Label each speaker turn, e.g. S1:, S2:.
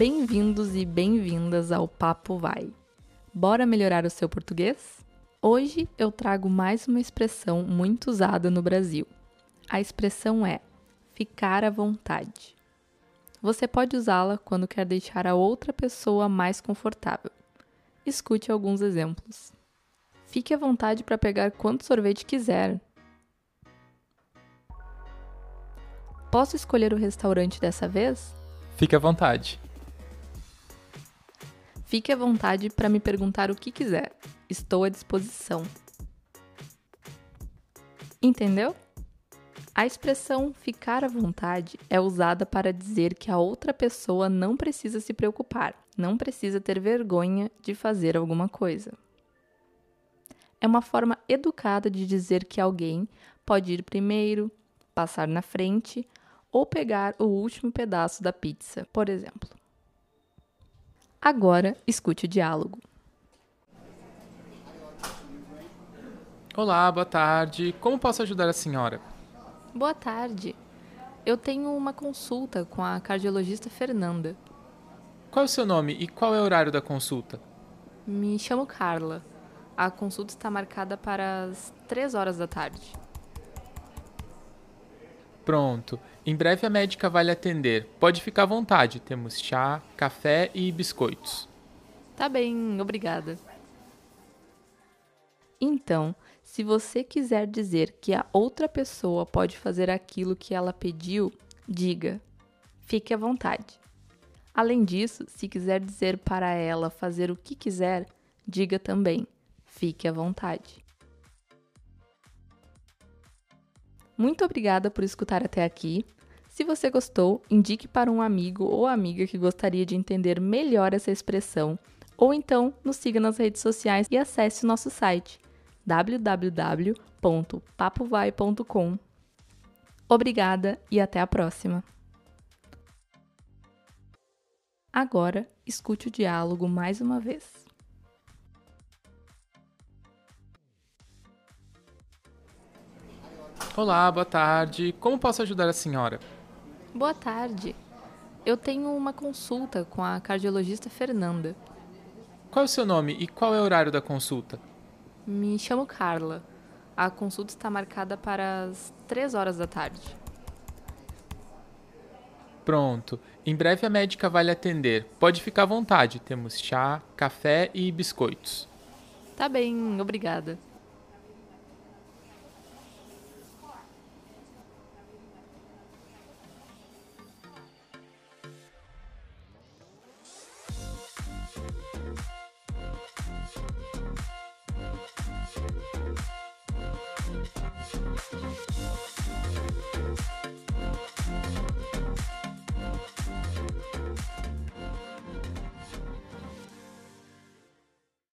S1: Bem-vindos e bem-vindas ao Papo Vai. Bora melhorar o seu português? Hoje eu trago mais uma expressão muito usada no Brasil. A expressão é ficar à vontade. Você pode usá-la quando quer deixar a outra pessoa mais confortável. Escute alguns exemplos. Fique à vontade para pegar quanto sorvete quiser. Posso escolher o restaurante dessa vez?
S2: Fique à vontade.
S1: Fique à vontade para me perguntar o que quiser. Estou à disposição. Entendeu? A expressão ficar à vontade é usada para dizer que a outra pessoa não precisa se preocupar, não precisa ter vergonha de fazer alguma coisa. É uma forma educada de dizer que alguém pode ir primeiro, passar na frente ou pegar o último pedaço da pizza, por exemplo. Agora, escute o diálogo.
S2: Olá, boa tarde. Como posso ajudar a senhora?
S1: Boa tarde. Eu tenho uma consulta com a cardiologista Fernanda.
S2: Qual é o seu nome e qual é o horário da consulta?
S1: Me chamo Carla. A consulta está marcada para as 3 horas da tarde.
S2: Pronto. Em breve a médica vai lhe atender. Pode ficar à vontade. Temos chá, café e biscoitos.
S1: Tá bem, obrigada. Então, se você quiser dizer que a outra pessoa pode fazer aquilo que ela pediu, diga. Fique à vontade. Além disso, se quiser dizer para ela fazer o que quiser, diga também. Fique à vontade. Muito obrigada por escutar até aqui. Se você gostou, indique para um amigo ou amiga que gostaria de entender melhor essa expressão, ou então nos siga nas redes sociais e acesse nosso site www.papovai.com. Obrigada e até a próxima! Agora, escute o diálogo mais uma vez.
S2: Olá, boa tarde. Como posso ajudar a senhora?
S1: Boa tarde. Eu tenho uma consulta com a cardiologista Fernanda.
S2: Qual é o seu nome e qual é o horário da consulta?
S1: Me chamo Carla. A consulta está marcada para as 3 horas da tarde.
S2: Pronto. Em breve a médica vai lhe atender. Pode ficar à vontade. Temos chá, café e biscoitos.
S1: Tá bem, obrigada. you